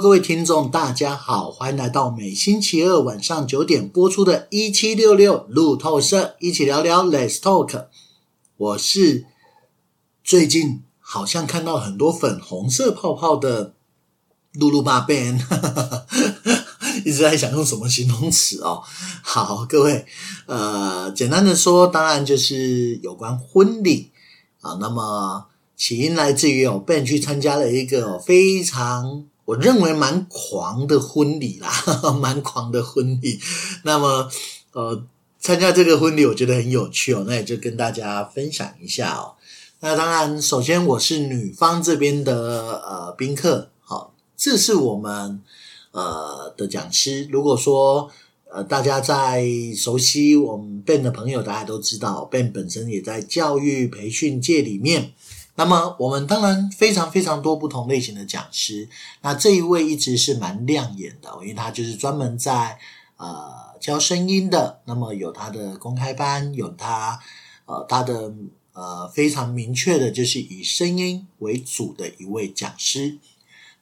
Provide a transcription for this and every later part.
各位听众，大家好，欢迎来到每星期二晚上九点播出的《一七六六路透社》，一起聊聊 Let's Talk。我是最近好像看到很多粉红色泡泡的露露爸 Ben，一直在想用什么形容词哦。好，各位，呃，简单的说，当然就是有关婚礼啊。那么起因来自于哦，Ben 去参加了一个非常。我认为蛮狂的婚礼啦，蛮狂的婚礼。那么，呃，参加这个婚礼，我觉得很有趣哦。那也就跟大家分享一下哦。那当然，首先我是女方这边的呃宾客，好，这是我们呃的讲师。如果说呃大家在熟悉我们 Ben 的朋友，大家都知道 Ben 本身也在教育培训界里面。那么我们当然非常非常多不同类型的讲师，那这一位一直是蛮亮眼的，因为他就是专门在呃教声音的，那么有他的公开班，有他呃他的呃非常明确的就是以声音为主的一位讲师。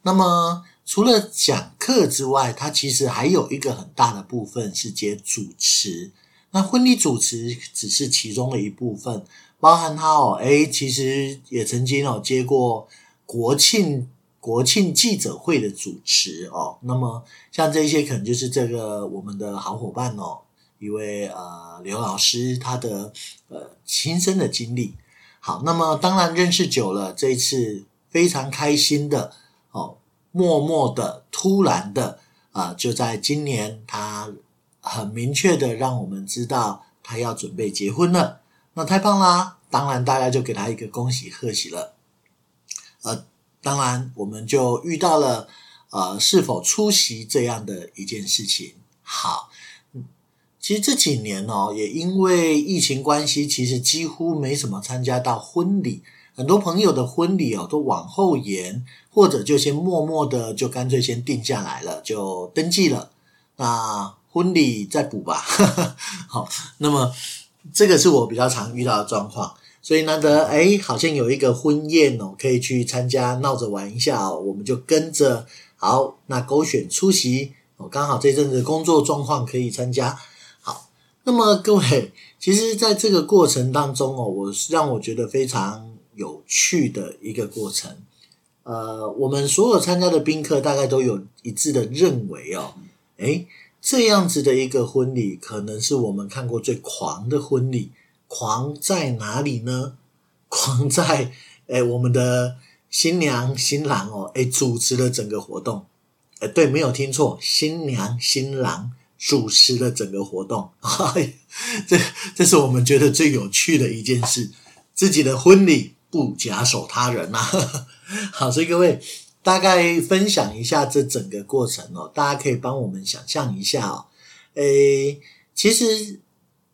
那么除了讲课之外，他其实还有一个很大的部分是接主持，那婚礼主持只是其中的一部分。包含他哦，诶，其实也曾经哦接过国庆国庆记者会的主持哦。那么像这些可能就是这个我们的好伙伴哦，一位呃刘老师他的呃亲身的经历。好，那么当然认识久了，这一次非常开心的哦，默默的突然的啊、就在今年他很明确的让我们知道他要准备结婚了。那太棒啦！当然，大家就给他一个恭喜贺喜了。呃，当然，我们就遇到了呃，是否出席这样的一件事情。好，其实这几年哦，也因为疫情关系，其实几乎没什么参加到婚礼。很多朋友的婚礼哦，都往后延，或者就先默默的就干脆先定下来了，就登记了。那婚礼再补吧。好，那么。这个是我比较常遇到的状况，所以难得哎，好像有一个婚宴哦，可以去参加，闹着玩一下哦，我们就跟着好，那勾选出席哦，刚好这阵子工作状况可以参加。好，那么各位，其实在这个过程当中哦，我让我觉得非常有趣的一个过程。呃，我们所有参加的宾客大概都有一致的认为哦，哎。这样子的一个婚礼，可能是我们看过最狂的婚礼。狂在哪里呢？狂在，诶我们的新娘新郎哦，诶主持了整个活动。诶对，没有听错，新娘新郎主持了整个活动。这这是我们觉得最有趣的一件事。自己的婚礼不假手他人呐、啊。好，所以各位。大概分享一下这整个过程哦，大家可以帮我们想象一下哦。诶，其实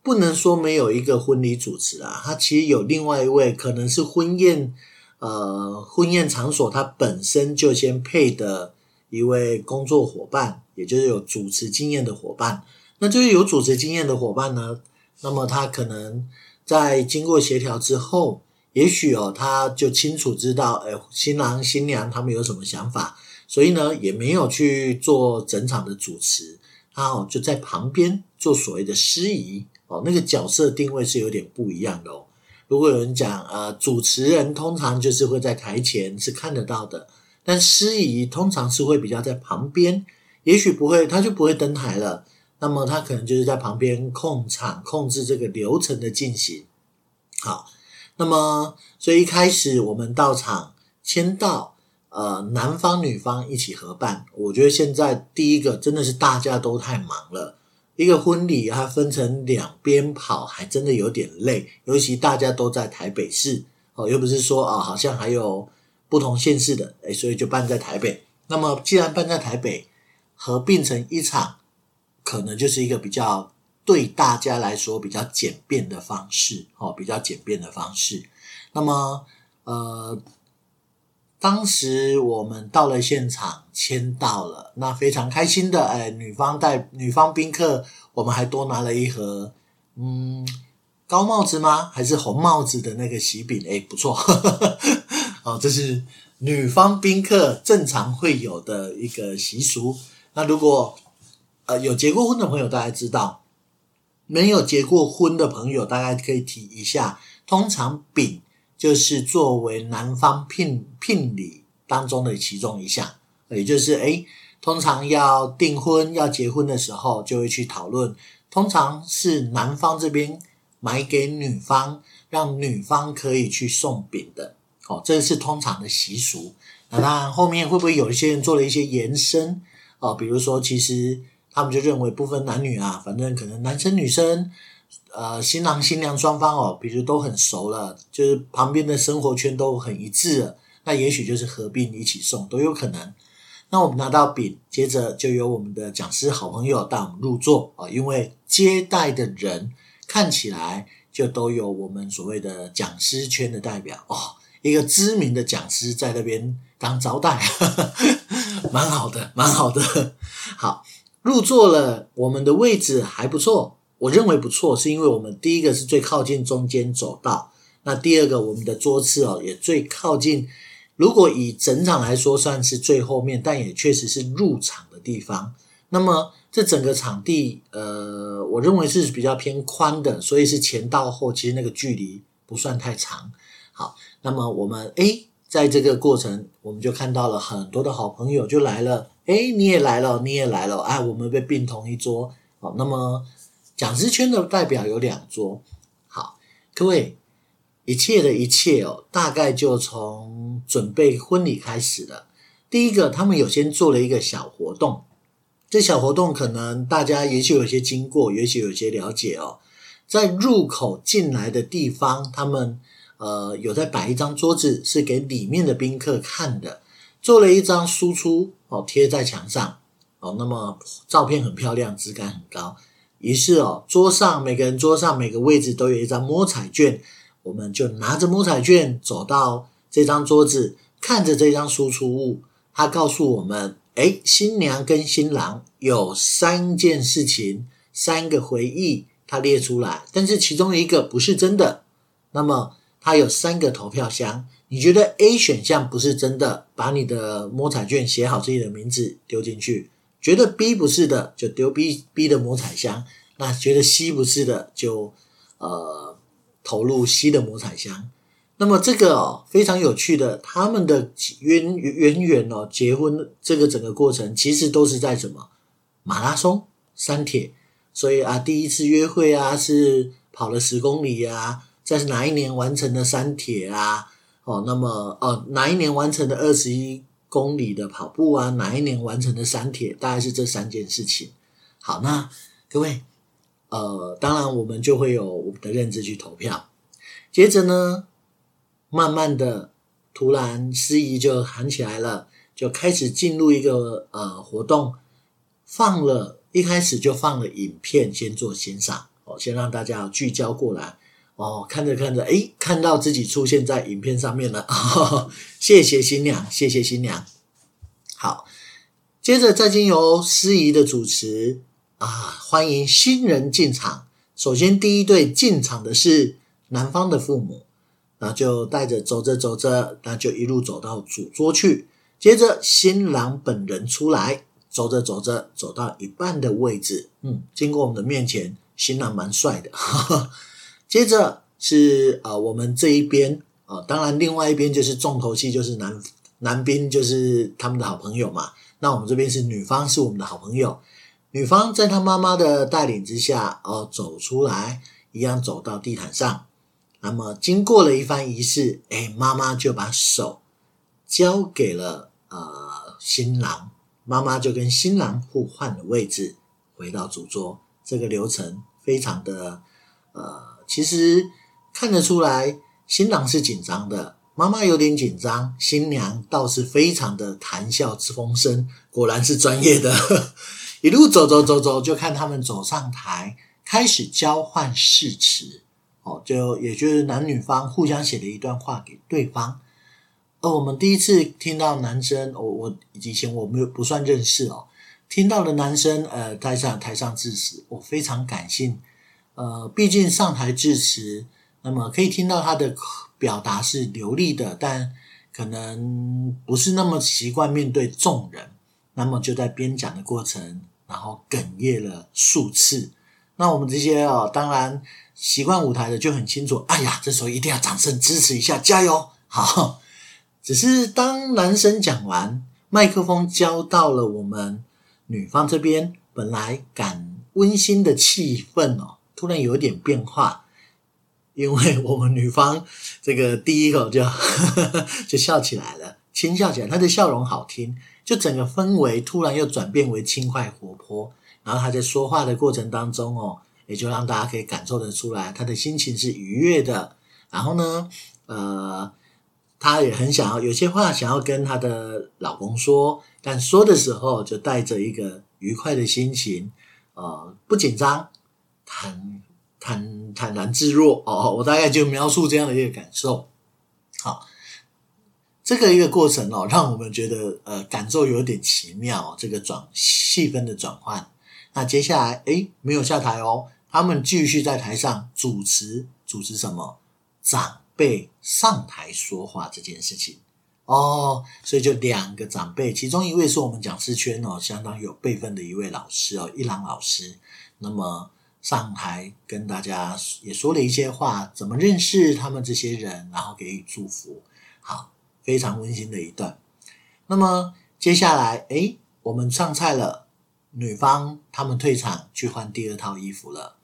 不能说没有一个婚礼主持啊，他其实有另外一位，可能是婚宴呃婚宴场所他本身就先配的一位工作伙伴，也就是有主持经验的伙伴。那就是有主持经验的伙伴呢，那么他可能在经过协调之后。也许哦，他就清楚知道，诶，新郎新娘他们有什么想法，所以呢，也没有去做整场的主持，他哦就在旁边做所谓的司仪哦，那个角色定位是有点不一样的哦。如果有人讲，呃，主持人通常就是会在台前是看得到的，但司仪通常是会比较在旁边，也许不会，他就不会登台了，那么他可能就是在旁边控场，控制这个流程的进行，好。那么，所以一开始我们到场签到，呃，男方女方一起合办。我觉得现在第一个真的是大家都太忙了，一个婚礼它分成两边跑，还真的有点累。尤其大家都在台北市，哦，又不是说啊，好像还有不同县市的，诶，所以就办在台北。那么既然办在台北，合并成一场，可能就是一个比较。对大家来说比较简便的方式，哦，比较简便的方式。那么，呃，当时我们到了现场，签到了，那非常开心的，哎，女方带女方宾客，我们还多拿了一盒，嗯，高帽子吗？还是红帽子的那个喜饼？哎，不错，呵呵，哦，这是女方宾客正常会有的一个习俗。那如果呃有结过婚的朋友，大家知道；没有结过婚的朋友，大概可以提一下。通常饼就是作为男方聘聘礼当中的其中一项，也就是诶，通常要订婚要结婚的时候，就会去讨论。通常是男方这边买给女方，让女方可以去送饼的。哦，这是通常的习俗。那当然，后面会不会有一些人做了一些延伸？哦，比如说，其实他们就认为不分男女啊，反正可能男生女生，呃，新郎新娘双方哦，比如都很熟了，就是旁边的生活圈都很一致了，那也许就是合并一起送都有可能。那我们拿到饼，接着就由我们的讲师好朋友带我们入座啊，因为接待的人看起来就都有我们所谓的讲师圈的代表哦。一个知名的讲师在那边当招待，呵呵，蛮好的，蛮好的。好，入座了，我们的位置还不错，我认为不错，是因为我们第一个是最靠近中间走道，那第二个我们的桌次哦也最靠近。如果以整场来说，算是最后面，但也确实是入场的地方。那么这整个场地，呃，我认为是比较偏宽的，所以是前到后，其实那个距离不算太长。好，那么我们诶，在这个过程，我们就看到了很多的好朋友就来了，诶，你也来了，你也来了，哎，我们被并同一桌。好，那么讲师圈的代表有两桌。好，各位，一切的一切哦，大概就从准备婚礼开始了。第一个，他们有先做了一个小活动，这小活动可能大家也许有些经过，也许有些了解哦，在入口进来的地方，他们。呃，有在摆一张桌子，是给里面的宾客看的，做了一张输出哦，贴在墙上哦。那么照片很漂亮，质感很高。于是哦，桌上每个人桌上每个位置都有一张摸彩券，我们就拿着摸彩券走到这张桌子，看着这张输出物，他告诉我们：诶，新娘跟新郎有三件事情，三个回忆，他列出来，但是其中一个不是真的。那么。它有三个投票箱，你觉得 A 选项不是真的，把你的摸彩券写好自己的名字丢进去；觉得 B 不是的，就丢 B B 的摸彩箱；那觉得 C 不是的，就呃投入 C 的摸彩箱。那么这个哦非常有趣的，他们的渊渊源哦，结婚这个整个过程其实都是在什么马拉松、山铁，所以啊第一次约会啊是跑了十公里、啊。在哪一年完成的山铁啊？哦，那么哦，哪一年完成的二十一公里的跑步啊？哪一年完成的三铁？大概是这三件事情。好，那各位，呃，当然我们就会有我们的认知去投票。接着呢，慢慢的，突然司仪就喊起来了，就开始进入一个呃活动，放了一开始就放了影片，先做欣赏，哦，先让大家聚焦过来。哦，看着看着，诶，看到自己出现在影片上面了，哦，谢谢新娘，谢谢新娘。好，接着再经由司仪的主持啊，欢迎新人进场。首先第一对进场的是男方的父母，那就带着走着走着，那就一路走到主桌去。接着新郎本人出来，走着走着走到一半的位置，嗯，经过我们的面前，新郎蛮帅的。呵呵接着是呃我们这一边啊、呃，当然另外一边就是重头戏，就是男男宾，就是他们的好朋友嘛。那我们这边是女方，是我们的好朋友。女方在她妈妈的带领之下，哦、走出来，一样走到地毯上。那么经过了一番仪式，哎，妈妈就把手交给了呃新郎，妈妈就跟新郎互换了位置，回到主桌。这个流程非常的呃。其实看得出来，新郎是紧张的，妈妈有点紧张，新娘倒是非常的谈笑之风生，果然是专业的。一路走走走走，就看他们走上台，开始交换誓词。哦，就也就是男女方互相写了一段话给对方。而我们第一次听到男生，我我以前我没有不算认识哦，听到的男生呃台上台上致辞，我非常感性。呃，毕竟上台致辞，那么可以听到他的表达是流利的，但可能不是那么习惯面对众人，那么就在边讲的过程，然后哽咽了数次。那我们这些哦，当然习惯舞台的就很清楚，哎呀，这时候一定要掌声支持一下，加油！好，只是当男生讲完，麦克风交到了我们女方这边，本来感温馨的气氛哦，突然有点变化。因为我们女方这个第一口就 就笑起来了，轻笑起来，她的笑容好听，就整个氛围突然又转变为轻快活泼。然后她在说话的过程当中哦，也就让大家可以感受得出来，她的心情是愉悦的。然后呢，呃，她也很想要有些话想要跟她的老公说，但说的时候就带着一个愉快的心情，呃，不紧张，坦。坦坦然自若哦，我大概就描述这样的一个感受。好，这个一个过程哦，让我们觉得呃感受有点奇妙。这个转气氛的转换，那接下来诶没有下台哦，他们继续在台上主持，主持什么？长辈上台说话这件事情哦，所以就两个长辈，其中一位是我们讲师圈哦相当有辈分的一位老师哦，一郎老师。那么。上台跟大家也说了一些话，怎么认识他们这些人，然后给予祝福，好，非常温馨的一段。那么接下来，诶，我们上菜了，女方他们退场去换第二套衣服了，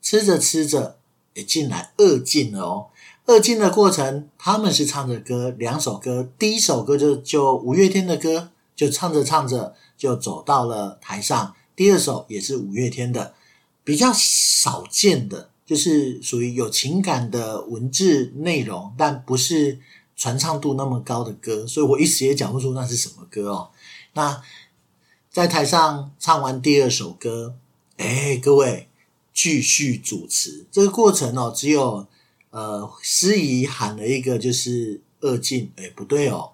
吃着吃着也进来二进了哦。二进的过程，他们是唱着歌，两首歌，第一首歌就就五月天的歌，就唱着唱着就走到了台上，第二首也是五月天的。比较少见的，就是属于有情感的文字内容，但不是传唱度那么高的歌，所以我一时也讲不出那是什么歌哦。那在台上唱完第二首歌，哎，各位继续主持这个过程哦，只有呃司仪喊了一个就是二进，哎，不对哦，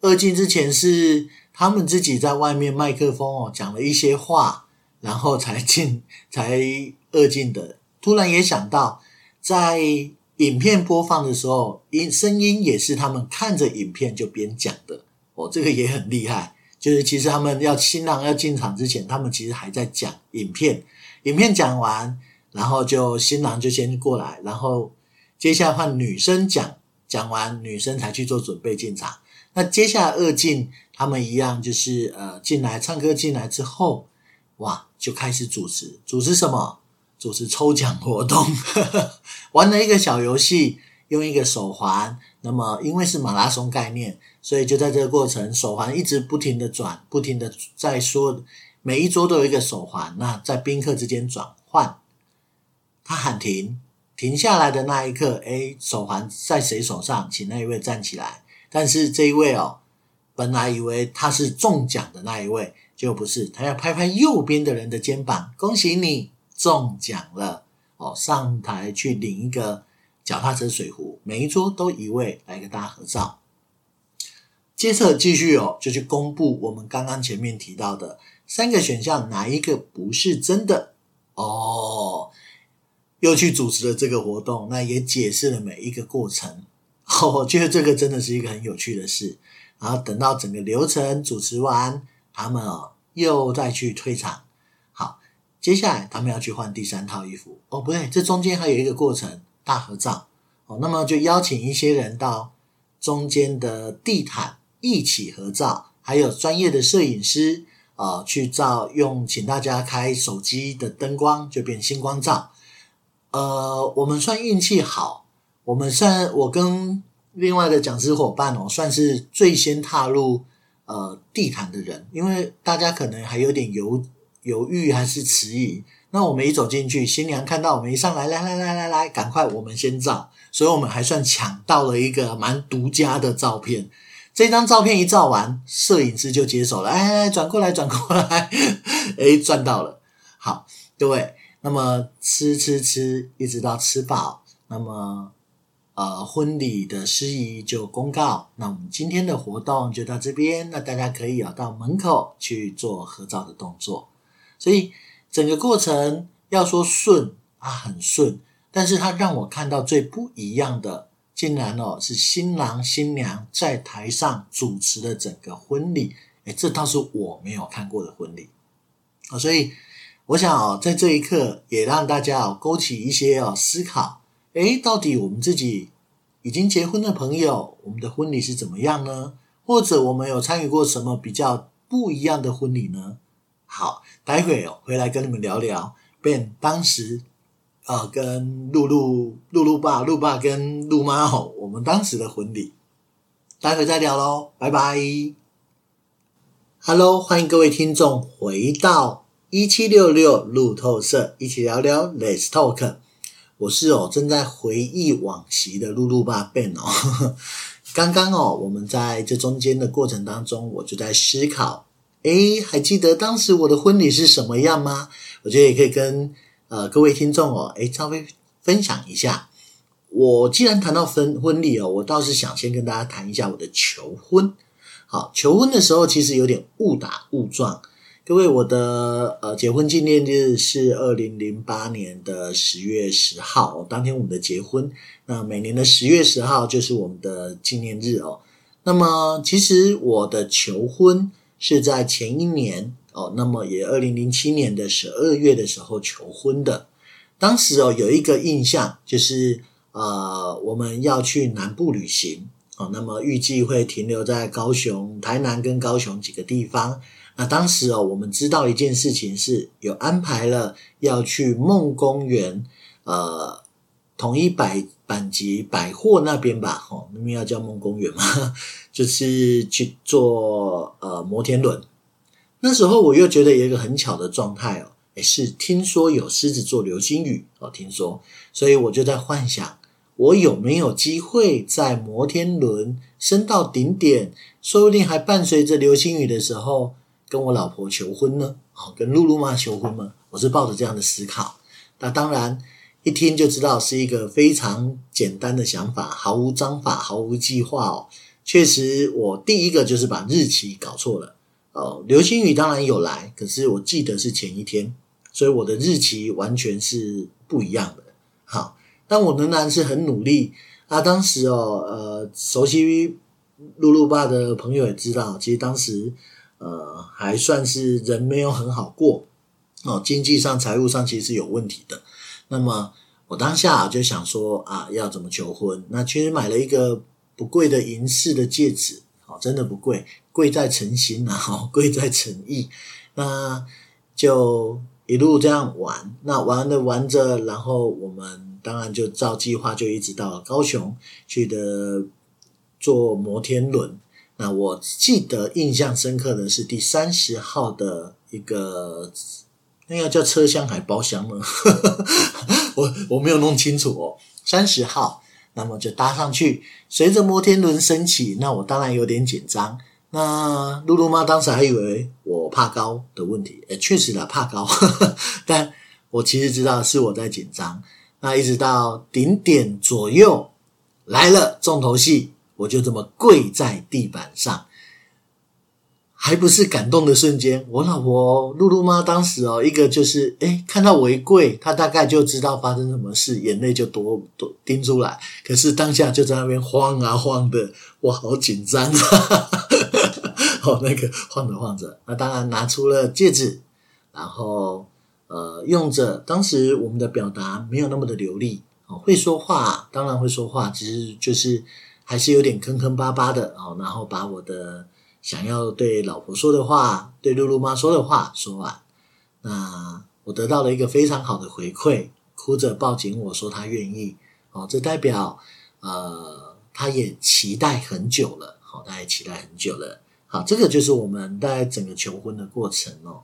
二进之前是他们自己在外面麦克风哦讲了一些话。然后才进，才二进的。突然也想到，在影片播放的时候，音声音也是他们看着影片就边讲的。哦，这个也很厉害。就是其实他们要新郎要进场之前，他们其实还在讲影片。影片讲完，然后就新郎就先过来，然后接下来换女生讲，讲完女生才去做准备进场。那接下来二进，他们一样就是呃进来唱歌进来之后。哇，就开始主持，主持什么？主持抽奖活动，玩了一个小游戏，用一个手环。那么因为是马拉松概念，所以就在这个过程，手环一直不停的转，不停的在说，每一桌都有一个手环。那在宾客之间转换，他喊停，停下来的那一刻，诶，手环在谁手上？请那一位站起来。但是这一位哦，本来以为他是中奖的那一位。就不是，他要拍拍右边的人的肩膀，恭喜你中奖了哦！上台去领一个脚踏车水壶，每一桌都一位来个大合照。接着继续哦，就去公布我们刚刚前面提到的三个选项，哪一个不是真的哦？又去主持了这个活动，那也解释了每一个过程。我觉得这个真的是一个很有趣的事。然后等到整个流程主持完。他们哦，又再去退场。好，接下来他们要去换第三套衣服。哦，不对，这中间还有一个过程，大合照。哦，那么就邀请一些人到中间的地毯一起合照，还有专业的摄影师啊、去照，用请大家开手机的灯光，就变星光照。呃，我们算运气好，我们算我跟另外的讲师伙伴哦，算是最先踏入。呃，地毯的人，因为大家可能还有点犹犹豫，还是迟疑。那我们一走进去，新娘看到我们一上来，来来来来来，赶快我们先照，所以我们还算抢到了一个蛮独家的照片。这张照片一照完，摄影师就接手了，哎，转过来，转过来，哎，赚到了。好，各位，那么吃吃吃，一直到吃饱，那么。呃，婚礼的司仪就公告，那我们今天的活动就到这边，那大家可以啊到门口去做合照的动作。所以整个过程要说顺啊，很顺，但是它让我看到最不一样的，竟然哦是新郎新娘在台上主持的整个婚礼，诶，这倒是我没有看过的婚礼啊，所以我想哦，在这一刻也让大家哦勾起一些哦思考，诶，到底我们自己已经结婚的朋友，我们的婚礼是怎么样呢？或者我们有参与过什么比较不一样的婚礼呢？好，待会哦回来跟你们聊聊，Ben 当时。呃，跟露露、露露爸、露爸跟露妈吼，我们当时的婚礼，待会再聊喽，拜拜。Hello，欢迎各位听众回到一七六六路透社，一起聊聊 Let's Talk。我是哦正在回忆往昔的露露爸 Ben 哦。刚刚哦，我们在这中间的过程当中，我就在思考，诶，还记得当时我的婚礼是什么样吗？我觉得也可以跟。呃，各位听众哦，诶，稍微分享一下。我既然谈到婚婚礼哦，我倒是想先跟大家谈一下我的求婚。好，求婚的时候其实有点误打误撞。各位，我的呃结婚纪念日是二零零八年的十月十号，当天我们的结婚。那每年的十月十号就是我们的纪念日哦。那么，其实我的求婚是在前一年。哦，那么也二零零七年的十二月的时候求婚的，当时哦有一个印象就是呃我们要去南部旅行哦，那么预计会停留在高雄、台南跟高雄几个地方。那当时哦我们知道一件事情是有安排了要去梦公园呃统一百阪急百货那边吧，哦那边要叫梦公园嘛，就是去坐呃摩天轮。那时候我又觉得有一个很巧的状态哦，诶，是听说有狮子座流星雨哦，听说，所以我就在幻想，我有没有机会在摩天轮升到顶点，说不定还伴随着流星雨的时候，跟我老婆求婚呢？哦，跟露露妈求婚吗？我是抱着这样的思考。那当然，一听就知道是一个非常简单的想法，毫无章法，毫无计划哦。确实，我第一个就是把日期搞错了。哦，流星雨当然有来，可是我记得是前一天，所以我的日期完全是不一样的。好，但我仍然是很努力啊。当时哦，呃，熟悉露露爸的朋友也知道，其实当时呃还算是人没有很好过哦，经济上、财务上其实是有问题的。那么我当下就想说啊，要怎么求婚？那其实买了一个不贵的银饰的戒指。哦真的不贵，贵在诚心啊，贵在诚意。那就一路这样玩，那玩着玩着，然后我们当然就照计划，就一直到高雄去的坐摩天轮。那我记得印象深刻的是第三十号的一个，那个叫车厢还包厢呢？我我没有弄清楚哦，三十号。那么就搭上去，随着摩天轮升起，那我当然有点紧张。那露露妈当时还以为我怕高的问题，诶，确实啦，怕高，但我其实知道是我在紧张。那一直到顶点左右来了重头戏，我就这么跪在地板上。还不是感动的瞬间，我老婆露露妈当时哦，一个就是诶看到我一跪，她大概就知道发生什么事，眼泪就多多盯出来。可是当下就在那边晃啊晃的，我好紧张啊！哦，那个晃着晃着，那当然拿出了戒指，然后呃，用着当时我们的表达没有那么的流利哦，会说话，当然会说话，其实就是还是有点坑坑巴巴的哦，然后把我的。想要对老婆说的话，对露露妈说的话说完，那我得到了一个非常好的回馈，哭着抱紧我说他愿意哦，这代表呃他也期待很久了，好，他也期待很久了，好，这个就是我们在整个求婚的过程哦。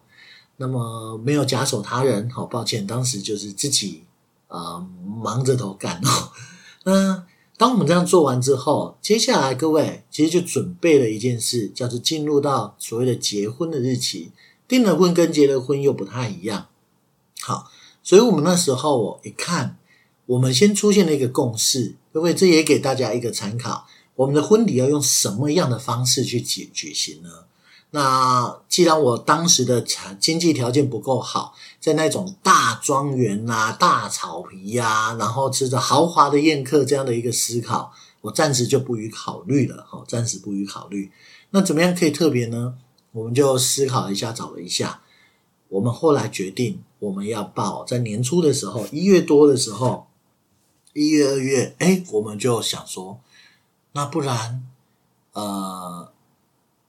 那么没有假手他人，好抱歉，当时就是自己呃忙着头干哦，那。当我们这样做完之后，接下来各位其实就准备了一件事，叫做进入到所谓的结婚的日期。订了婚跟结了婚又不太一样。好，所以我们那时候我一看，我们先出现了一个共识，各位这也给大家一个参考。我们的婚礼要用什么样的方式去举举行呢？那既然我当时的财经济条件不够好，在那种大庄园啊、大草皮呀、啊，然后吃着豪华的宴客这样的一个思考，我暂时就不予考虑了，好，暂时不予考虑。那怎么样可以特别呢？我们就思考一下，找了一下，我们后来决定我们要报，在年初的时候，一月多的时候，一月二月，哎，我们就想说，那不然，呃，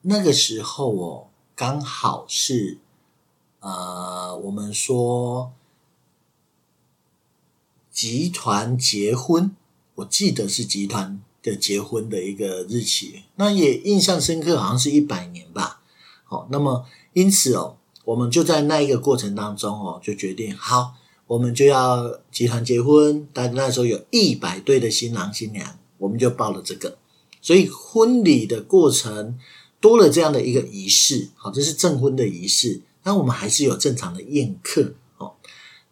那个时候哦，刚好是，呃，我们说集团结婚，我记得是集团的结婚的一个日期，那也印象深刻，好像是一百年吧。好，那么因此哦，我们就在那一个过程当中哦，就决定好，我们就要集团结婚。但那时候有一百对的新郎新娘，我们就报了这个。所以婚礼的过程多了这样的一个仪式，好，这是证婚的仪式。那我们还是有正常的宴客哦。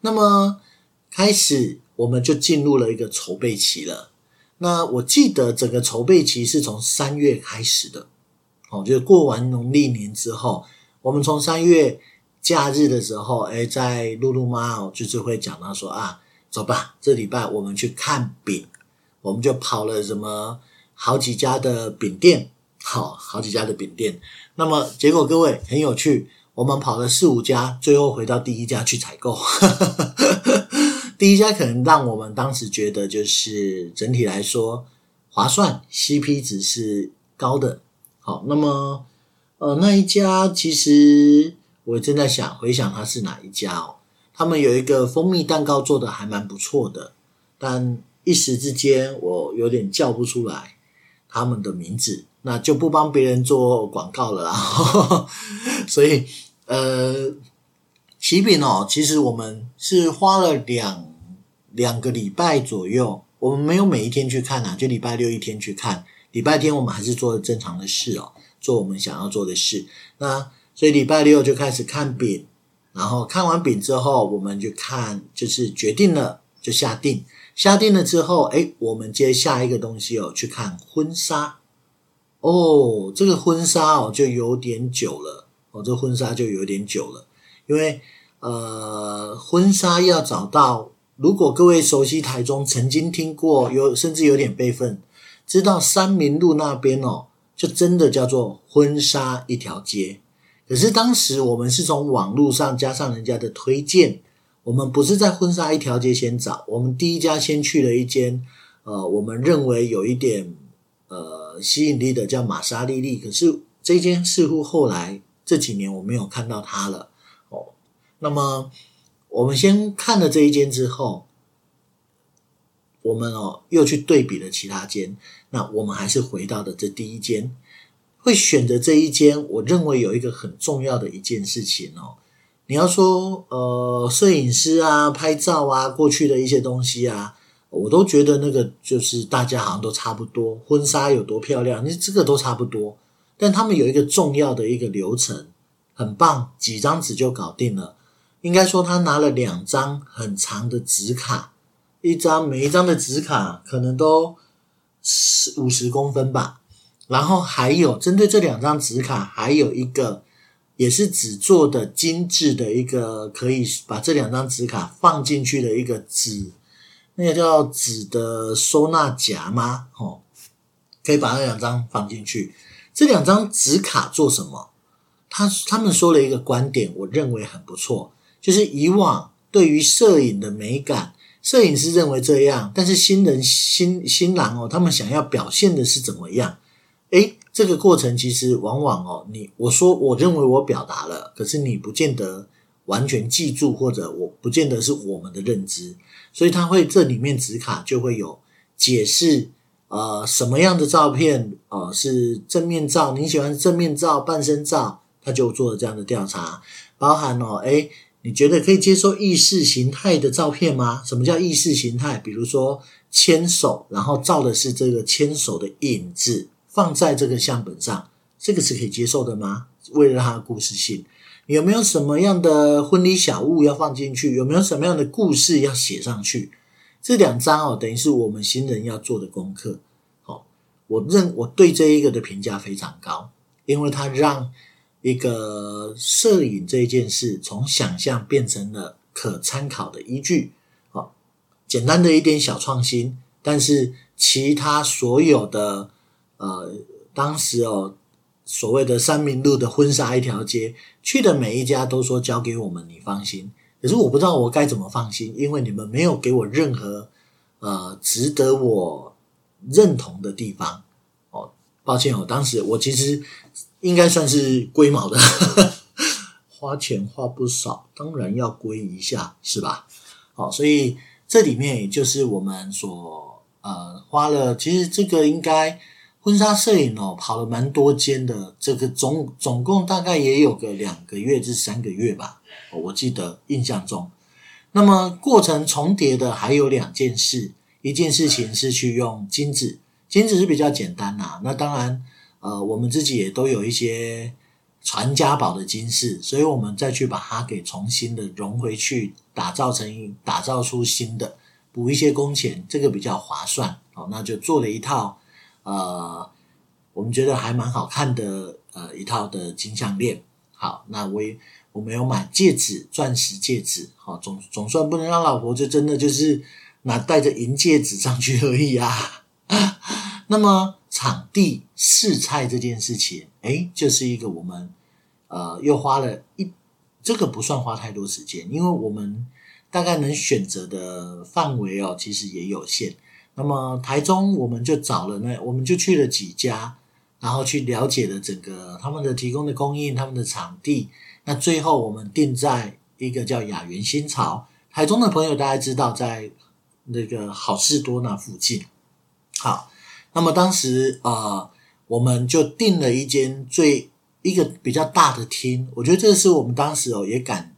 那么开始我们就进入了一个筹备期了。那我记得整个筹备期是从三月开始的。哦，就是过完农历年之后，我们从三月假日的时候，哎，在露露妈哦，就是会讲到说啊，走吧，这礼拜我们去看饼，我们就跑了什么好几家的饼店，好好几家的饼店。那么结果各位很有趣，我们跑了四五家，最后回到第一家去采购。第一家可能让我们当时觉得就是整体来说划算，CP 值是高的。好，那么，呃，那一家其实我正在想回想它是哪一家哦。他们有一个蜂蜜蛋糕做的还蛮不错的，但一时之间我有点叫不出来他们的名字，那就不帮别人做广告了啦。所以，呃，喜饼哦，其实我们是花了两两个礼拜左右，我们没有每一天去看啊，就礼拜六一天去看。礼拜天我们还是做正常的事哦，做我们想要做的事。那所以礼拜六就开始看饼，然后看完饼之后，我们就看，就是决定了就下定，下定了之后，诶，我们接下一个东西哦，去看婚纱。哦，这个婚纱哦就有点久了哦，这婚纱就有点久了，因为呃，婚纱要找到，如果各位熟悉台中，曾经听过有，甚至有点辈分。知道三民路那边哦，就真的叫做婚纱一条街。可是当时我们是从网络上加上人家的推荐，我们不是在婚纱一条街先找，我们第一家先去了一间，呃，我们认为有一点呃吸引力的叫玛莎丽丽。可是这间似乎后来这几年我没有看到它了哦。那么我们先看了这一间之后。我们哦，又去对比了其他间，那我们还是回到的这第一间，会选择这一间。我认为有一个很重要的一件事情哦，你要说呃，摄影师啊、拍照啊、过去的一些东西啊，我都觉得那个就是大家好像都差不多。婚纱有多漂亮，你这个都差不多。但他们有一个重要的一个流程，很棒，几张纸就搞定了。应该说他拿了两张很长的纸卡。一张每一张的纸卡可能都四五十公分吧，然后还有针对这两张纸卡，还有一个也是纸做的精致的一个，可以把这两张纸卡放进去的一个纸，那个叫纸的收纳夹吗？哦，可以把那两张放进去。这两张纸卡做什么？他他们说了一个观点，我认为很不错，就是以往对于摄影的美感。摄影师认为这样，但是新人新新郎哦，他们想要表现的是怎么样？诶，这个过程其实往往哦，你我说我认为我表达了，可是你不见得完全记住，或者我不见得是我们的认知，所以他会这里面纸卡就会有解释，呃，什么样的照片呃是正面照，你喜欢正面照、半身照，他就做了这样的调查，包含哦，诶。你觉得可以接受意识形态的照片吗？什么叫意识形态？比如说牵手，然后照的是这个牵手的影子放在这个相本上，这个是可以接受的吗？为了它的故事性，有没有什么样的婚礼小物要放进去？有没有什么样的故事要写上去？这两张哦，等于是我们新人要做的功课。好，我认我对这一个的评价非常高，因为它让。一个摄影这件事，从想象变成了可参考的依据。好，简单的一点小创新，但是其他所有的呃，当时哦，所谓的三民路的婚纱一条街去的每一家都说交给我们，你放心。可是我不知道我该怎么放心，因为你们没有给我任何呃值得我认同的地方哦。抱歉哦，当时我其实应该算是龟毛的，花钱花不少，当然要归一下，是吧？好，所以这里面也就是我们所呃花了，其实这个应该婚纱摄影哦，跑了蛮多间的，这个总总共大概也有个两个月至三个月吧。我记得印象中，那么过程重叠的还有两件事，一件事情是去用金子，金子是比较简单呐、那当然，呃，我们自己也都有一些传家宝的金饰，所以我们再去把它给重新的融回去，打造成打造出新的，补一些工钱，这个比较划算哦。那就做了一套，呃，我们觉得还蛮好看的，呃，一套的金项链。好，那我也。我没有买戒指，钻石戒指，好，总总算不能让老婆就真的就是拿带着银戒指上去而已啊。那么场地试菜这件事情，诶，就是一个我们呃又花了一，这个不算花太多时间，因为我们大概能选择的范围哦，其实也有限。那么台中我们就找了那，我们就去了几家，然后去了解了整个他们的提供的供应，他们的场地。那最后我们定在一个叫雅园新潮，台中的朋友大家知道，在那个好事多那附近。好，那么当时呃，我们就订了一间最一个比较大的厅，我觉得这是我们当时哦也敢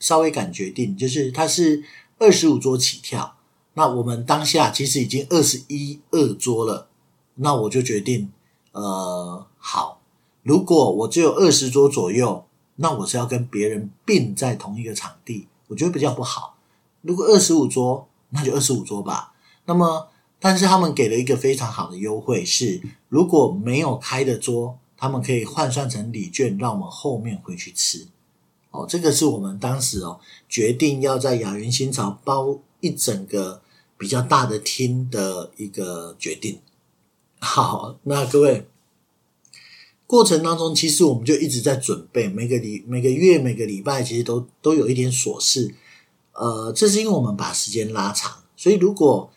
稍微敢决定，就是它是二十五桌起跳。那我们当下其实已经二十一二桌了，那我就决定呃好，如果我只有二十桌左右。那我是要跟别人并在同一个场地，我觉得比较不好。如果二十五桌，那就二十五桌吧。那么，但是他们给了一个非常好的优惠，是如果没有开的桌，他们可以换算成礼券，让我们后面回去吃。哦，这个是我们当时哦决定要在雅园新潮包一整个比较大的厅的一个决定。好，那各位。过程当中，其实我们就一直在准备，每个礼每个月每个礼拜，其实都都有一点琐事。呃，这是因为我们把时间拉长，所以如果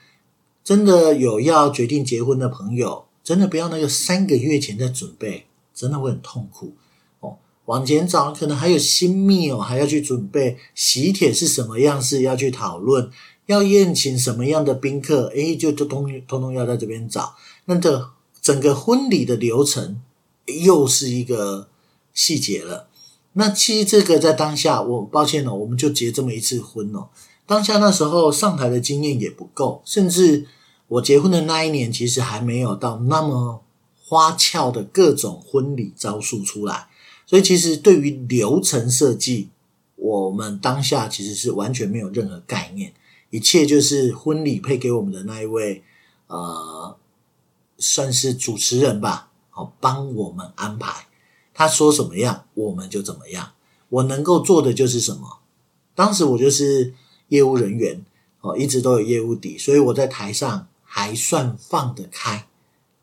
真的有要决定结婚的朋友，真的不要那个三个月前在准备，真的会很痛苦哦。往前找，可能还有新密哦，还要去准备喜帖是什么样式，要去讨论，要宴请什么样的宾客，诶，就就通通通要在这边找。那这整个婚礼的流程。又是一个细节了。那其实这个在当下，我抱歉哦，我们就结这么一次婚哦。当下那时候上台的经验也不够，甚至我结婚的那一年，其实还没有到那么花俏的各种婚礼招数出来。所以其实对于流程设计，我们当下其实是完全没有任何概念，一切就是婚礼配给我们的那一位，呃，算是主持人吧。好，帮我们安排，他说什么样，我们就怎么样。我能够做的就是什么。当时我就是业务人员，哦，一直都有业务底，所以我在台上还算放得开。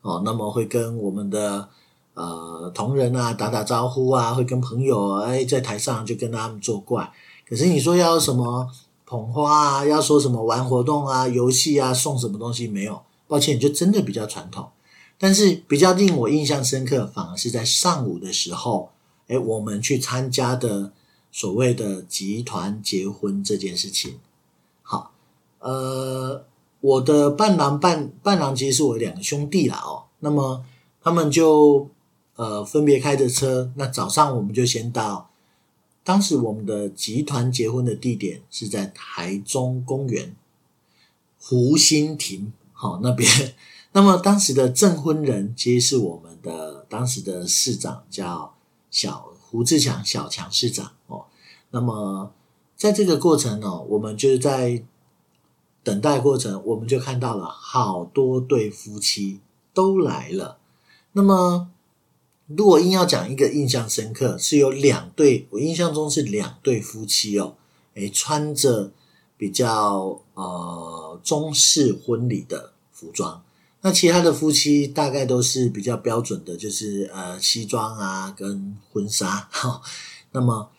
哦，那么会跟我们的呃同仁啊打打招呼啊，会跟朋友哎在台上就跟他们作怪。可是你说要什么捧花啊，要说什么玩活动啊、游戏啊、送什么东西没有？抱歉，就真的比较传统。但是比较令我印象深刻，反而是在上午的时候，哎，我们去参加的所谓的集团结婚这件事情。好，呃，我的伴郎伴伴郎其实是我两个兄弟啦哦，那么他们就呃分别开着车，那早上我们就先到，当时我们的集团结婚的地点是在台中公园湖心亭，好那边。那么当时的证婚人其实是我们的当时的市长，叫小胡志强，小强市长哦。那么在这个过程呢，我们就是在等待过程，我们就看到了好多对夫妻都来了。那么如果硬要讲一个印象深刻，是有两对，我印象中是两对夫妻哦，诶，穿着比较呃中式婚礼的。服装。那其他的夫妻大概都是比较标准的，就是呃西装啊跟婚纱。哈，那么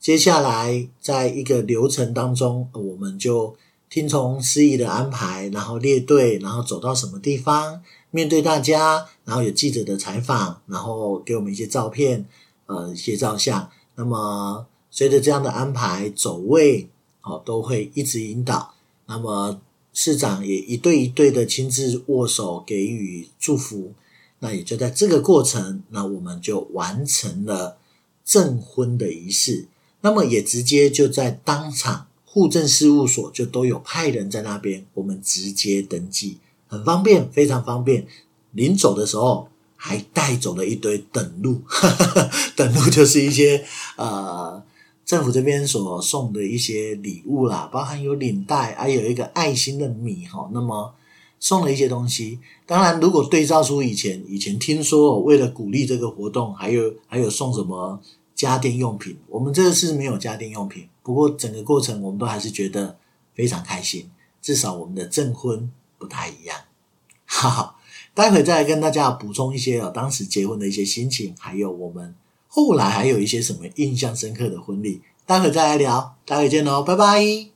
接下来在一个流程当中，我们就听从司仪的安排，然后列队，然后走到什么地方，面对大家，然后有记者的采访，然后给我们一些照片，呃一些照相。那么随着这样的安排，走位哦都会一直引导。那么。市长也一对一对的亲自握手给予祝福，那也就在这个过程，那我们就完成了证婚的仪式。那么也直接就在当场户政事务所就都有派人在那边，我们直接登记，很方便，非常方便。临走的时候还带走了一堆等路，等路就是一些呃。政府这边所送的一些礼物啦，包含有领带，还有一个爱心的米哈。那么送了一些东西。当然，如果对照出以前，以前听说为了鼓励这个活动，还有还有送什么家电用品。我们这个是没有家电用品，不过整个过程我们都还是觉得非常开心。至少我们的证婚不太一样。哈哈，待会再来跟大家补充一些哦，当时结婚的一些心情，还有我们。后来还有一些什么印象深刻的婚礼，待会再来聊，待会见喽，拜拜。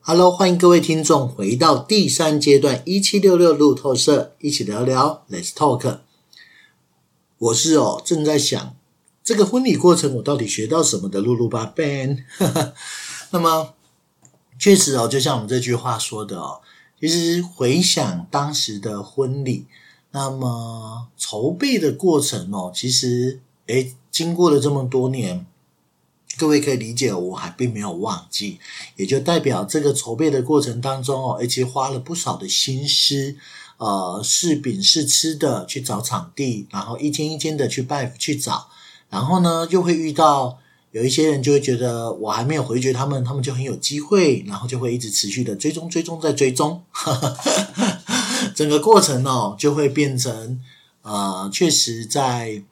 Hello，欢迎各位听众回到第三阶段一七六六路透社，一起聊聊，Let's talk。我是哦，正在想这个婚礼过程我到底学到什么的，露露吧，Ben。那么确实哦，就像我们这句话说的哦，其实回想当时的婚礼，那么筹备的过程哦，其实。诶，经过了这么多年，各位可以理解，我还并没有忘记，也就代表这个筹备的过程当中哦，而且花了不少的心思，呃，试饼试吃的去找场地，然后一间一间的去拜去找，然后呢，又会遇到有一些人就会觉得我还没有回绝他们，他们就很有机会，然后就会一直持续的追踪追踪再追踪，整个过程哦，就会变成呃，确实在。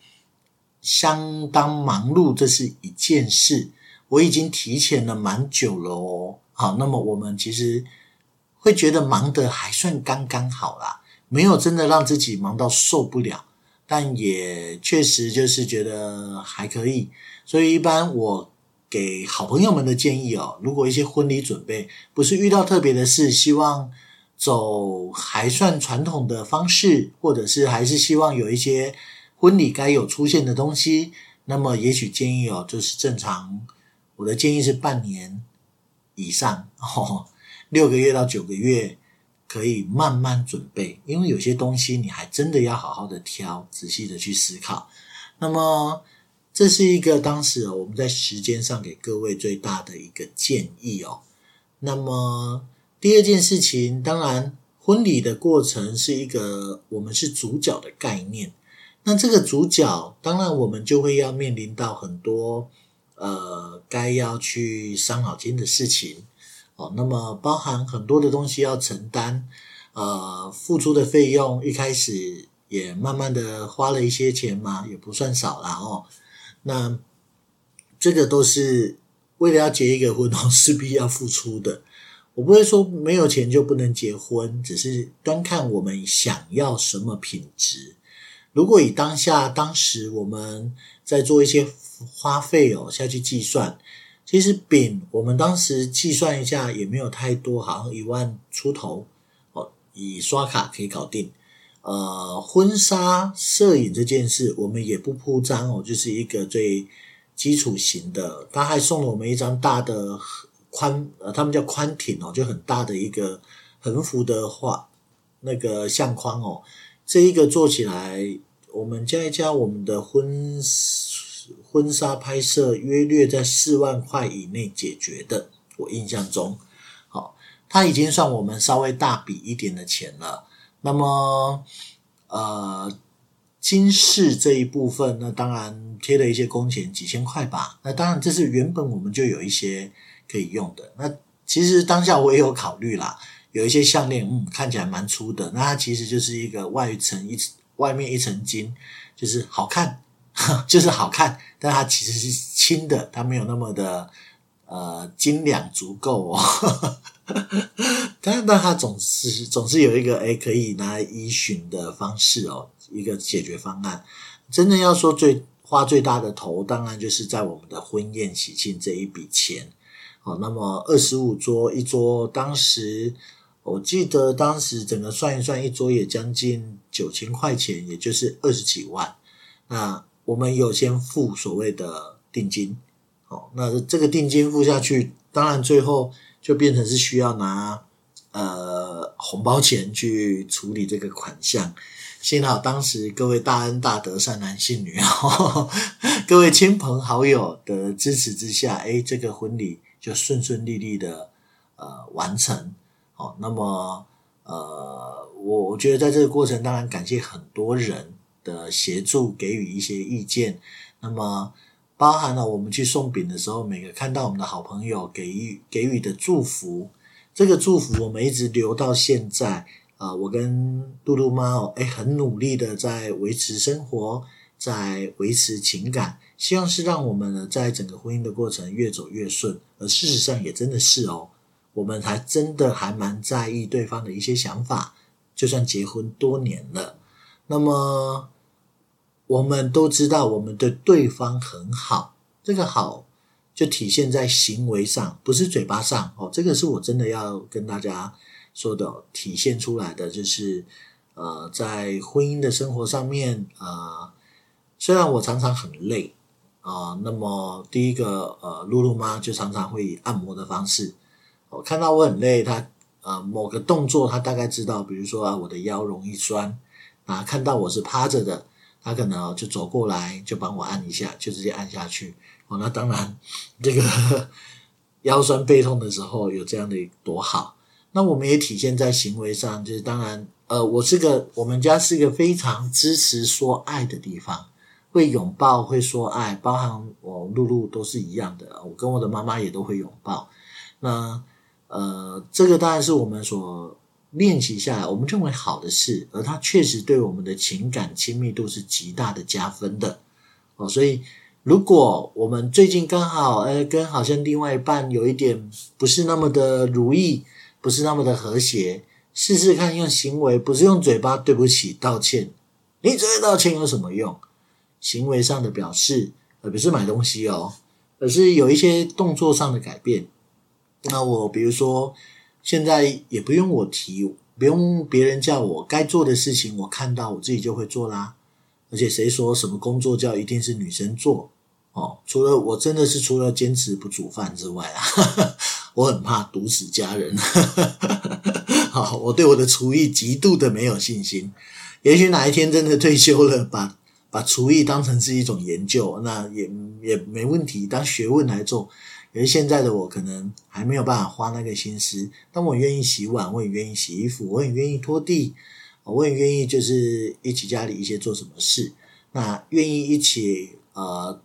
相当忙碌，这是一件事。我已经提前了蛮久了哦。好，那么我们其实会觉得忙得还算刚刚好啦，没有真的让自己忙到受不了，但也确实就是觉得还可以。所以一般我给好朋友们的建议哦，如果一些婚礼准备不是遇到特别的事，希望走还算传统的方式，或者是还是希望有一些。婚礼该有出现的东西，那么也许建议哦，就是正常。我的建议是半年以上，哦，六个月到九个月可以慢慢准备，因为有些东西你还真的要好好的挑，仔细的去思考。那么这是一个当时我们在时间上给各位最大的一个建议哦。那么第二件事情，当然婚礼的过程是一个我们是主角的概念。那这个主角，当然我们就会要面临到很多呃该要去伤脑筋的事情哦。那么包含很多的东西要承担，呃，付出的费用一开始也慢慢的花了一些钱嘛，也不算少啦哦。那这个都是为了要结一个婚哦，势必要付出的。我不会说没有钱就不能结婚，只是端看我们想要什么品质。如果以当下当时我们在做一些花费哦下去计算，其实饼我们当时计算一下也没有太多，好像一万出头哦，以刷卡可以搞定。呃，婚纱摄影这件事我们也不铺张哦，就是一个最基础型的。他还送了我们一张大的宽，呃，他们叫宽挺哦，就很大的一个横幅的画那个相框哦，这一个做起来。我们加一加，我们的婚婚纱拍摄约略在四万块以内解决的。我印象中，好，它已经算我们稍微大笔一点的钱了。那么，呃，金饰这一部分，那当然贴了一些工钱，几千块吧。那当然这是原本我们就有一些可以用的。那其实当下我也有考虑啦，有一些项链，嗯，看起来蛮粗的，那它其实就是一个外层一。外面一层金，就是好看，就是好看，但它其实是轻的，它没有那么的呃斤两足够哦。但 但它总是总是有一个哎可以拿来依循的方式哦，一个解决方案。真正要说最花最大的头，当然就是在我们的婚宴喜庆这一笔钱。哦，那么二十五桌一桌，当时我记得当时整个算一算，一桌也将近九千块钱，也就是二十几万。那我们有先付所谓的定金，哦，那这个定金付下去，当然最后就变成是需要拿呃红包钱去处理这个款项。幸好当时各位大恩大德、善男信女哦，各位亲朋好友的支持之下，哎，这个婚礼就顺顺利利的呃完成。哦，那么呃，我我觉得在这个过程，当然感谢很多人的协助，给予一些意见。那么包含了我们去送饼的时候，每个看到我们的好朋友给予给予的祝福，这个祝福我们一直留到现在。啊、我跟嘟嘟妈哦，哎，很努力的在维持生活，在维持情感，希望是让我们呢，在整个婚姻的过程越走越顺。而事实上也真的是哦，我们还真的还蛮在意对方的一些想法，就算结婚多年了，那么我们都知道我们对对方很好，这个好就体现在行为上，不是嘴巴上哦。这个是我真的要跟大家。说的体现出来的就是，呃，在婚姻的生活上面，呃，虽然我常常很累啊，那么第一个，呃，露露妈就常常会以按摩的方式，我看到我很累，她呃某个动作，她大概知道，比如说啊，我的腰容易酸啊，看到我是趴着的，他可能就走过来就帮我按一下，就直接按下去。哦，那当然，这个 腰酸背痛的时候有这样的多好。那我们也体现在行为上，就是当然，呃，我是个我们家是一个非常支持说爱的地方，会拥抱，会说爱，包含我露露都是一样的，我跟我的妈妈也都会拥抱。那呃，这个当然是我们所练习下来，我们认为好的事，而它确实对我们的情感亲密度是极大的加分的哦。所以，如果我们最近刚好，呃，跟好像另外一半有一点不是那么的如意。不是那么的和谐，试试看用行为，不是用嘴巴对不起道歉。你只会道歉有什么用？行为上的表示，而不是买东西哦，而是有一些动作上的改变。那我比如说，现在也不用我提，不用别人叫我该做的事情，我看到我自己就会做啦。而且谁说什么工作叫一定是女生做？哦，除了我真的是除了坚持不煮饭之外啊。我很怕毒死家人，好，我对我的厨艺极度的没有信心。也许哪一天真的退休了，把把厨艺当成是一种研究，那也也没问题，当学问来做。可是现在的我可能还没有办法花那个心思。但我愿意洗碗，我也愿意洗衣服，我也愿意拖地，我也愿意就是一起家里一些做什么事。那愿意一起呃，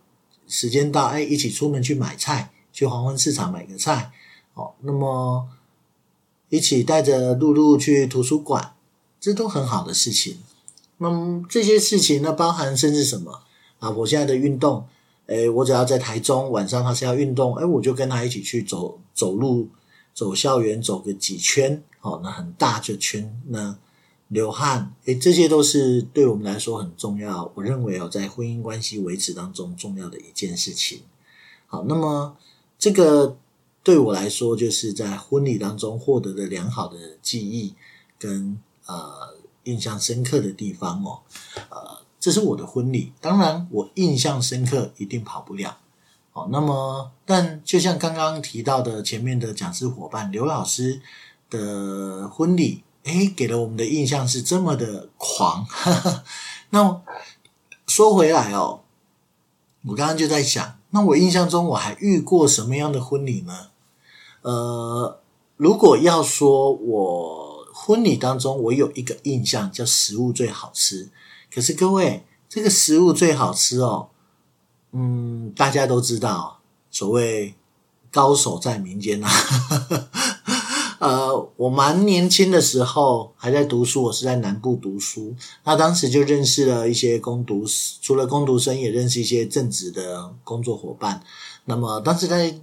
时间到，哎，一起出门去买菜，去黄昏市场买个菜。哦，那么一起带着露露去图书馆，这都很好的事情。那么这些事情呢，包含甚至什么啊？我现在的运动，诶，我只要在台中晚上，他是要运动，诶，我就跟他一起去走走路，走校园，走个几圈，哦，那很大就圈，那流汗，诶，这些都是对我们来说很重要。我认为哦，在婚姻关系维持当中重要的一件事情。好，那么这个。对我来说，就是在婚礼当中获得的良好的记忆跟呃印象深刻的地方哦，呃，这是我的婚礼。当然，我印象深刻一定跑不了哦。那么，但就像刚刚提到的前面的讲师伙伴刘老师的婚礼，诶，给了我们的印象是这么的狂。那说回来哦，我刚刚就在想，那我印象中我还遇过什么样的婚礼呢？呃，如果要说我婚礼当中，我有一个印象叫食物最好吃。可是各位，这个食物最好吃哦，嗯，大家都知道，所谓高手在民间呐、啊。呃，我蛮年轻的时候还在读书，我是在南部读书，那当时就认识了一些工读，除了工读生，也认识一些正职的工作伙伴。那么当时在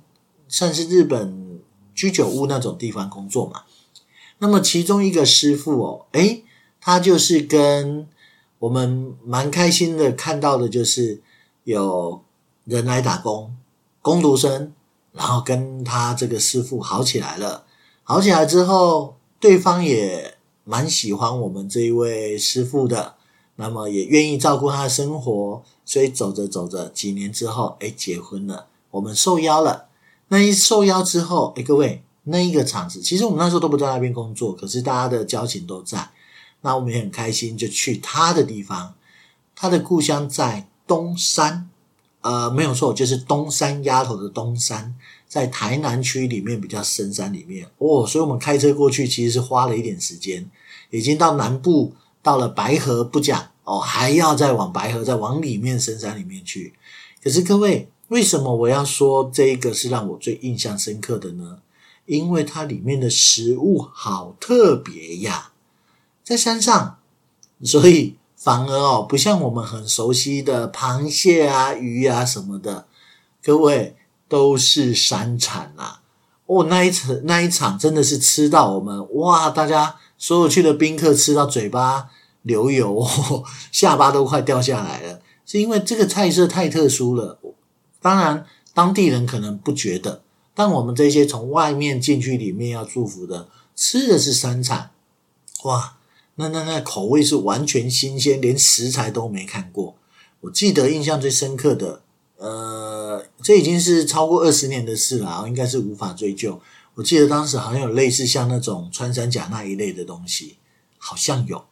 算是日本。居酒屋那种地方工作嘛。那么其中一个师傅哦，诶，他就是跟我们蛮开心的看到的，就是有人来打工，工读生，然后跟他这个师傅好起来了。好起来之后，对方也蛮喜欢我们这一位师傅的，那么也愿意照顾他的生活，所以走着走着，几年之后，诶，结婚了。我们受邀了，那一受邀之后，诶，各位，那一个场子，其实我们那时候都不在那边工作，可是大家的交情都在，那我们也很开心，就去他的地方，他的故乡在东山，呃，没有错，就是东山丫头的东山。在台南区里面比较深山里面哦，所以我们开车过去其实是花了一点时间，已经到南部，到了白河不讲哦，还要再往白河再往里面深山里面去。可是各位，为什么我要说这一个是让我最印象深刻的呢？因为它里面的食物好特别呀，在山上，所以反而哦不像我们很熟悉的螃蟹啊、鱼啊什么的，各位。都是山产啊！哦，那一场那一场真的是吃到我们哇！大家所有去的宾客吃到嘴巴流油，哦，下巴都快掉下来了，是因为这个菜色太特殊了。当然，当地人可能不觉得，但我们这些从外面进去里面要祝福的，吃的是山产，哇！那那那口味是完全新鲜，连食材都没看过。我记得印象最深刻的。呃，这已经是超过二十年的事了，应该是无法追究。我记得当时好像有类似像那种穿山甲那一类的东西，好像有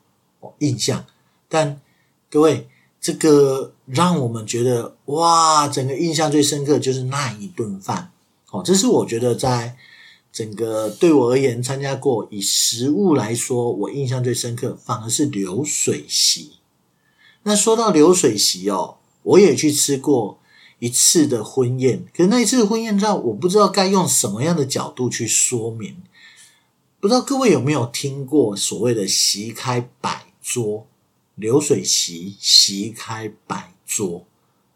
哦印象。但各位，这个让我们觉得哇，整个印象最深刻就是那一顿饭哦。这是我觉得在整个对我而言参加过以食物来说，我印象最深刻，反而是流水席。那说到流水席哦，我也去吃过。一次的婚宴，可是那一次婚宴照，我不知道该用什么样的角度去说明。不知道各位有没有听过所谓的席开百桌，流水席席开百桌，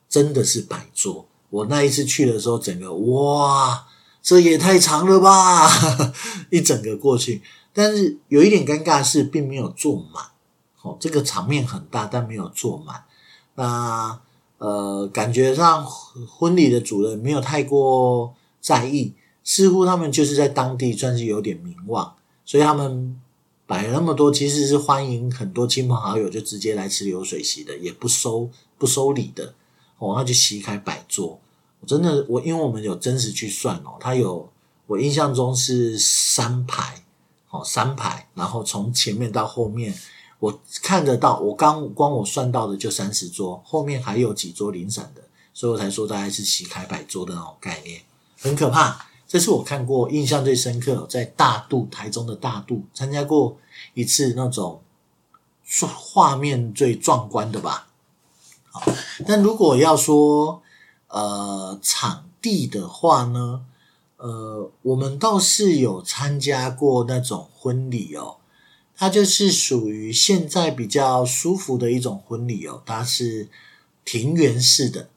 真的是百桌。我那一次去的时候，整个哇，这也太长了吧！一整个过去，但是有一点尴尬是，并没有坐满。哦，这个场面很大，但没有坐满。那。呃，感觉上婚礼的主人没有太过在意，似乎他们就是在当地算是有点名望，所以他们摆了那么多，其实是欢迎很多亲朋好友就直接来吃流水席的，也不收不收礼的，哦，那就席开摆桌。真的，我因为我们有真实去算哦，他有我印象中是三排，哦，三排，然后从前面到后面。我看得到，我刚光我算到的就三十桌，后面还有几桌零散的，所以我才说大概是席开百桌的那种概念，很可怕。这是我看过印象最深刻，在大肚台中的大肚参加过一次那种画面最壮观的吧。好，但如果要说呃场地的话呢，呃，我们倒是有参加过那种婚礼哦。它就是属于现在比较舒服的一种婚礼哦，它是庭园式的，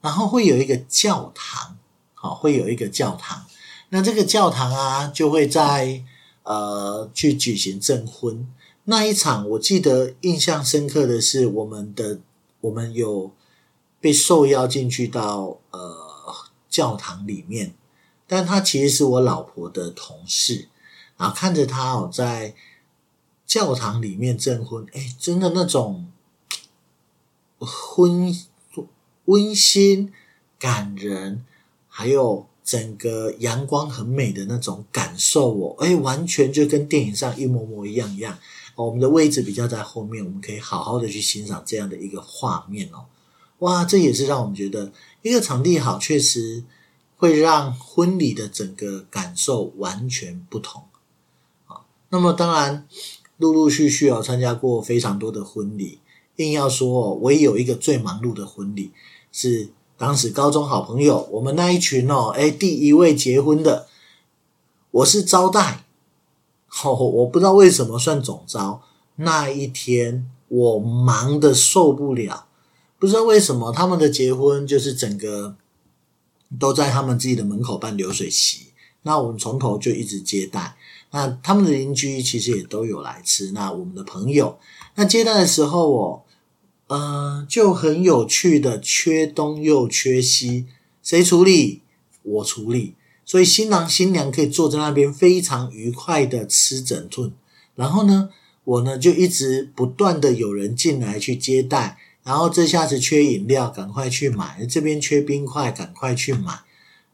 然后会有一个教堂，好，会有一个教堂。那这个教堂啊，就会在呃去举行证婚那一场。我记得印象深刻的是，我们的我们有被受邀进去到呃教堂里面，但他其实是我老婆的同事，然后看着他哦在。教堂里面证婚，哎，真的那种婚温馨感人，还有整个阳光很美的那种感受哦，哎，完全就跟电影上一模模一样一样。我们的位置比较在后面，我们可以好好的去欣赏这样的一个画面哦。哇，这也是让我们觉得一个场地好，确实会让婚礼的整个感受完全不同。啊，那么当然。陆陆续续哦，参加过非常多的婚礼。硬要说哦，我也有一个最忙碌的婚礼，是当时高中好朋友我们那一群哦，哎，第一位结婚的，我是招待。哦，我不知道为什么算总招。那一天我忙得受不了，不知道为什么他们的结婚就是整个都在他们自己的门口办流水席，那我们从头就一直接待。那他们的邻居其实也都有来吃。那我们的朋友，那接待的时候哦，呃，就很有趣的，缺东又缺西，谁处理？我处理。所以新郎新娘可以坐在那边非常愉快的吃整顿。然后呢，我呢就一直不断的有人进来去接待。然后这下子缺饮料，赶快去买；这边缺冰块，赶快去买。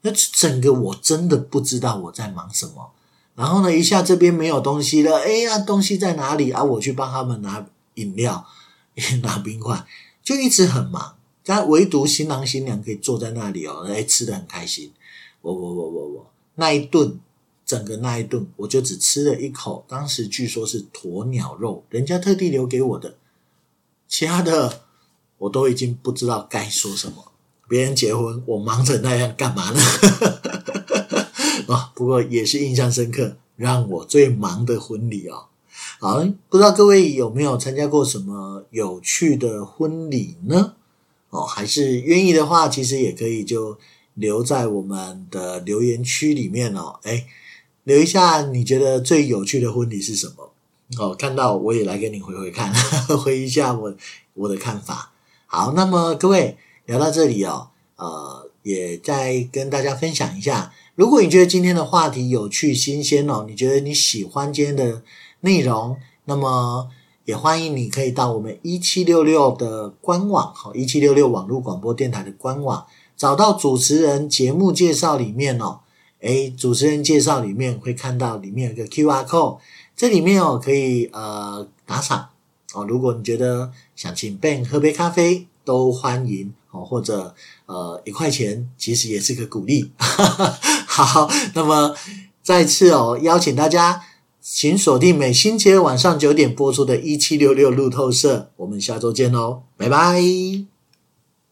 那整个我真的不知道我在忙什么。然后呢，一下这边没有东西了，哎呀，东西在哪里啊？我去帮他们拿饮料，拿冰块，就一直很忙。但唯独新郎新娘可以坐在那里哦，哎，吃的很开心。我我我我我那一顿，整个那一顿，我就只吃了一口。当时据说是鸵鸟肉，人家特地留给我的，其他的我都已经不知道该说什么。别人结婚，我忙成那样干嘛呢？啊，不过也是印象深刻，让我最忙的婚礼哦。好，不知道各位有没有参加过什么有趣的婚礼呢？哦，还是愿意的话，其实也可以就留在我们的留言区里面哦。哎，留一下你觉得最有趣的婚礼是什么？哦，看到我也来给你回回看，回一下我我的看法。好，那么各位聊到这里哦，呃，也再跟大家分享一下。如果你觉得今天的话题有趣、新鲜哦，你觉得你喜欢今天的内容，那么也欢迎你可以到我们一七六六的官网，好，一七六六网络广播电台的官网，找到主持人节目介绍里面哦，诶，主持人介绍里面会看到里面有个 QR code，这里面哦可以呃打赏哦，如果你觉得想请 Ben 喝杯咖啡，都欢迎哦，或者呃一块钱其实也是个鼓励。好，那么再次哦，邀请大家，请锁定每星期二晚上九点播出的《一七六六路透社》，我们下周见喽，拜拜。